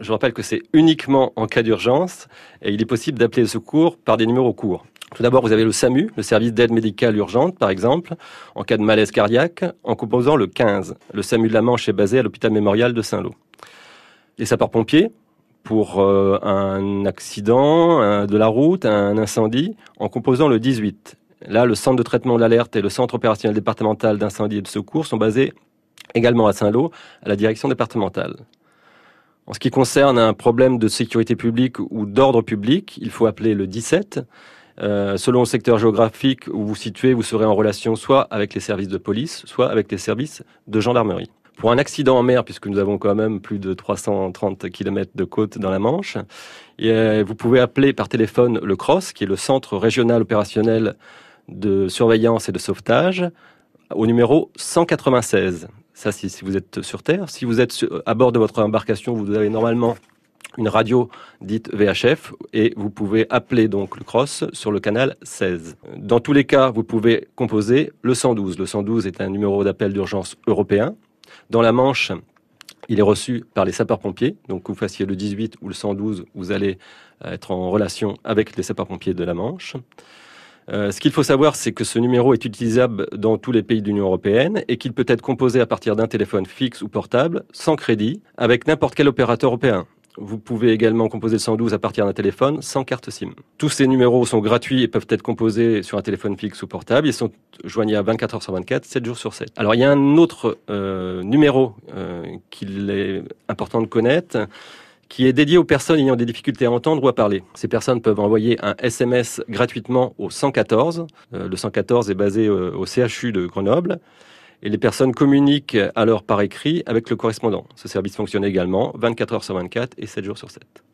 Je rappelle que c'est uniquement en cas d'urgence et il est possible d'appeler le secours par des numéros courts. Tout d'abord, vous avez le SAMU, le service d'aide médicale urgente, par exemple, en cas de malaise cardiaque, en composant le 15. Le SAMU de la Manche est basé à l'hôpital mémorial de Saint-Lô. Les sapeurs-pompiers, pour euh, un accident de la route, un incendie, en composant le 18. Là, le centre de traitement de l'alerte et le centre opérationnel départemental d'incendie et de secours sont basés également à Saint-Lô, à la direction départementale. En ce qui concerne un problème de sécurité publique ou d'ordre public, il faut appeler le 17. Euh, selon le secteur géographique où vous vous situez, vous serez en relation soit avec les services de police, soit avec les services de gendarmerie. Pour un accident en mer, puisque nous avons quand même plus de 330 km de côte dans la Manche, et vous pouvez appeler par téléphone le CROSS, qui est le Centre régional opérationnel de surveillance et de sauvetage, au numéro 196. Ça, si, si vous êtes sur Terre. Si vous êtes à bord de votre embarcation, vous avez normalement une radio dite VHF et vous pouvez appeler donc le cross sur le canal 16. Dans tous les cas, vous pouvez composer le 112. Le 112 est un numéro d'appel d'urgence européen. Dans la Manche, il est reçu par les sapeurs-pompiers. Donc, que vous fassiez le 18 ou le 112, vous allez être en relation avec les sapeurs-pompiers de la Manche. Euh, ce qu'il faut savoir, c'est que ce numéro est utilisable dans tous les pays de l'Union européenne et qu'il peut être composé à partir d'un téléphone fixe ou portable, sans crédit, avec n'importe quel opérateur européen. Vous pouvez également composer le 112 à partir d'un téléphone sans carte SIM. Tous ces numéros sont gratuits et peuvent être composés sur un téléphone fixe ou portable. Ils sont joignables 24 heures sur 24, 7 jours sur 7. Alors il y a un autre euh, numéro euh, qu'il est important de connaître qui est dédié aux personnes ayant des difficultés à entendre ou à parler. Ces personnes peuvent envoyer un SMS gratuitement au 114. Euh, le 114 est basé euh, au CHU de Grenoble. Et les personnes communiquent alors par écrit avec le correspondant. Ce service fonctionne également 24 heures sur 24 et 7 jours sur 7.